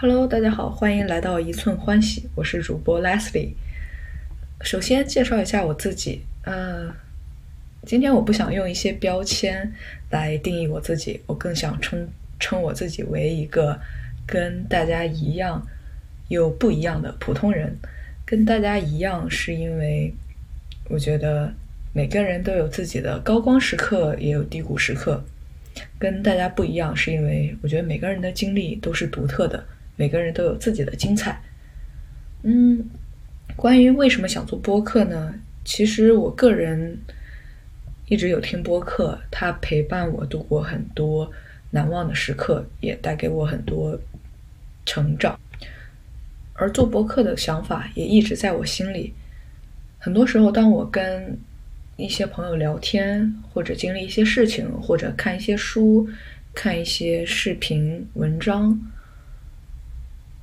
Hello，大家好，欢迎来到一寸欢喜，我是主播 Leslie。首先介绍一下我自己，呃，今天我不想用一些标签来定义我自己，我更想称称我自己为一个跟大家一样又不一样的普通人。跟大家一样，是因为我觉得每个人都有自己的高光时刻，也有低谷时刻。跟大家不一样，是因为我觉得每个人的经历都是独特的，每个人都有自己的精彩。嗯，关于为什么想做播客呢？其实我个人一直有听播客，它陪伴我度过很多难忘的时刻，也带给我很多成长。而做播客的想法也一直在我心里。很多时候，当我跟一些朋友聊天，或者经历一些事情，或者看一些书、看一些视频文章，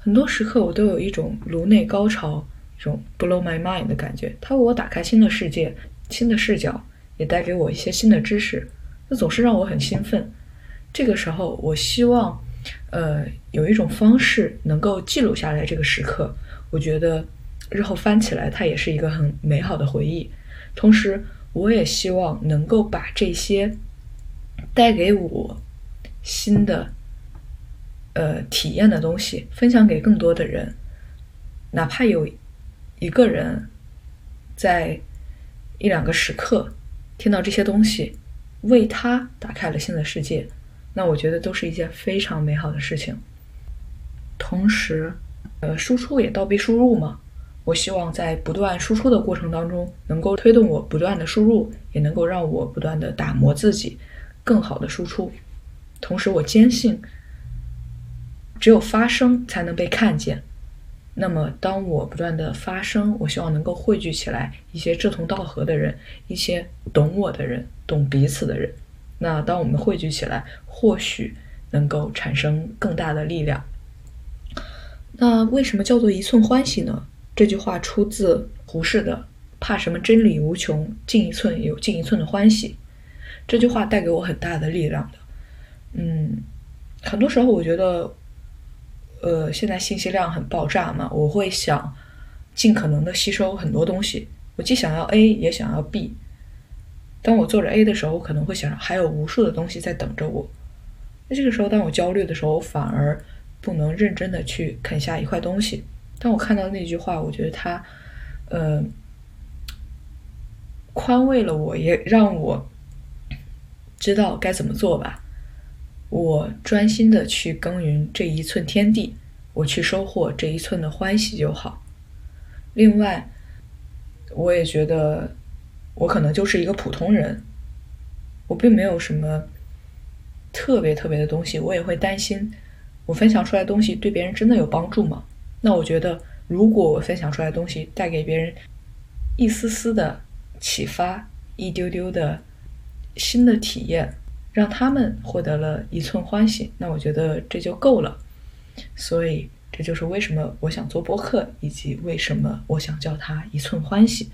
很多时刻我都有一种颅内高潮、一种 blow my mind 的感觉。它为我打开新的世界、新的视角，也带给我一些新的知识，那总是让我很兴奋。这个时候，我希望，呃，有一种方式能够记录下来这个时刻。我觉得日后翻起来，它也是一个很美好的回忆。同时，我也希望能够把这些带给我新的呃体验的东西分享给更多的人，哪怕有一个人在一两个时刻听到这些东西，为他打开了新的世界，那我觉得都是一件非常美好的事情。同时，呃，输出也倒逼输入嘛。我希望在不断输出的过程当中，能够推动我不断的输入，也能够让我不断的打磨自己，更好的输出。同时，我坚信，只有发声才能被看见。那么，当我不断的发声，我希望能够汇聚起来一些志同道合的人，一些懂我的人，懂彼此的人。那当我们汇聚起来，或许能够产生更大的力量。那为什么叫做一寸欢喜呢？这句话出自胡适的“怕什么真理无穷，进一寸有进一寸的欢喜”。这句话带给我很大的力量的。嗯，很多时候我觉得，呃，现在信息量很爆炸嘛，我会想尽可能的吸收很多东西。我既想要 A，也想要 B。当我做着 A 的时候，我可能会想还有无数的东西在等着我。那这个时候，当我焦虑的时候，我反而不能认真的去啃下一块东西。当我看到那句话，我觉得它，呃，宽慰了我，也让我知道该怎么做吧。我专心的去耕耘这一寸天地，我去收获这一寸的欢喜就好。另外，我也觉得我可能就是一个普通人，我并没有什么特别特别的东西，我也会担心我分享出来的东西对别人真的有帮助吗？那我觉得，如果我分享出来的东西带给别人一丝丝的启发，一丢丢的新的体验，让他们获得了一寸欢喜，那我觉得这就够了。所以，这就是为什么我想做播客，以及为什么我想叫它一寸欢喜。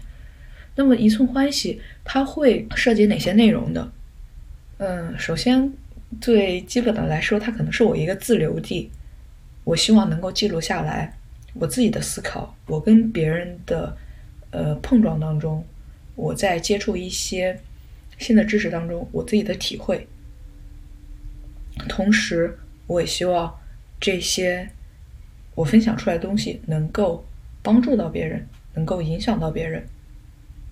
那么，一寸欢喜它会涉及哪些内容呢？嗯，首先最基本的来说，它可能是我一个自留地，我希望能够记录下来。我自己的思考，我跟别人的呃碰撞当中，我在接触一些新的知识当中，我自己的体会。同时，我也希望这些我分享出来的东西能够帮助到别人，能够影响到别人。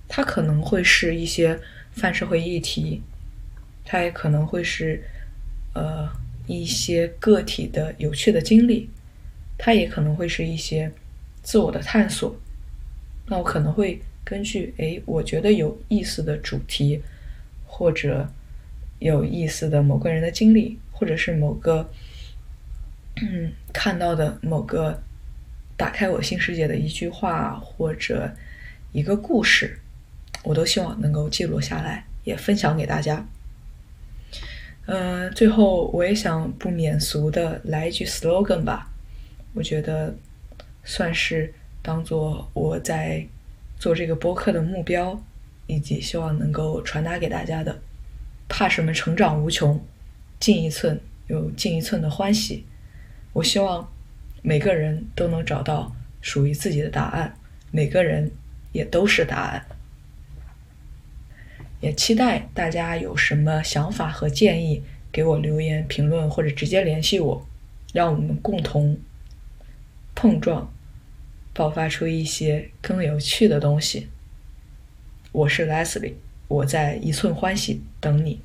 它可能会是一些泛社会议题，它也可能会是呃一些个体的有趣的经历。它也可能会是一些自我的探索，那我可能会根据哎，我觉得有意思的主题，或者有意思的某个人的经历，或者是某个嗯看到的某个打开我新世界的一句话或者一个故事，我都希望能够记录下来，也分享给大家。嗯，最后我也想不免俗的来一句 slogan 吧。我觉得算是当做我在做这个播客的目标，以及希望能够传达给大家的。怕什么？成长无穷，进一寸有进一寸的欢喜。我希望每个人都能找到属于自己的答案，每个人也都是答案。也期待大家有什么想法和建议，给我留言评论或者直接联系我，让我们共同碰撞，爆发出一些更有趣的东西。我是 Leslie，我在一寸欢喜等你。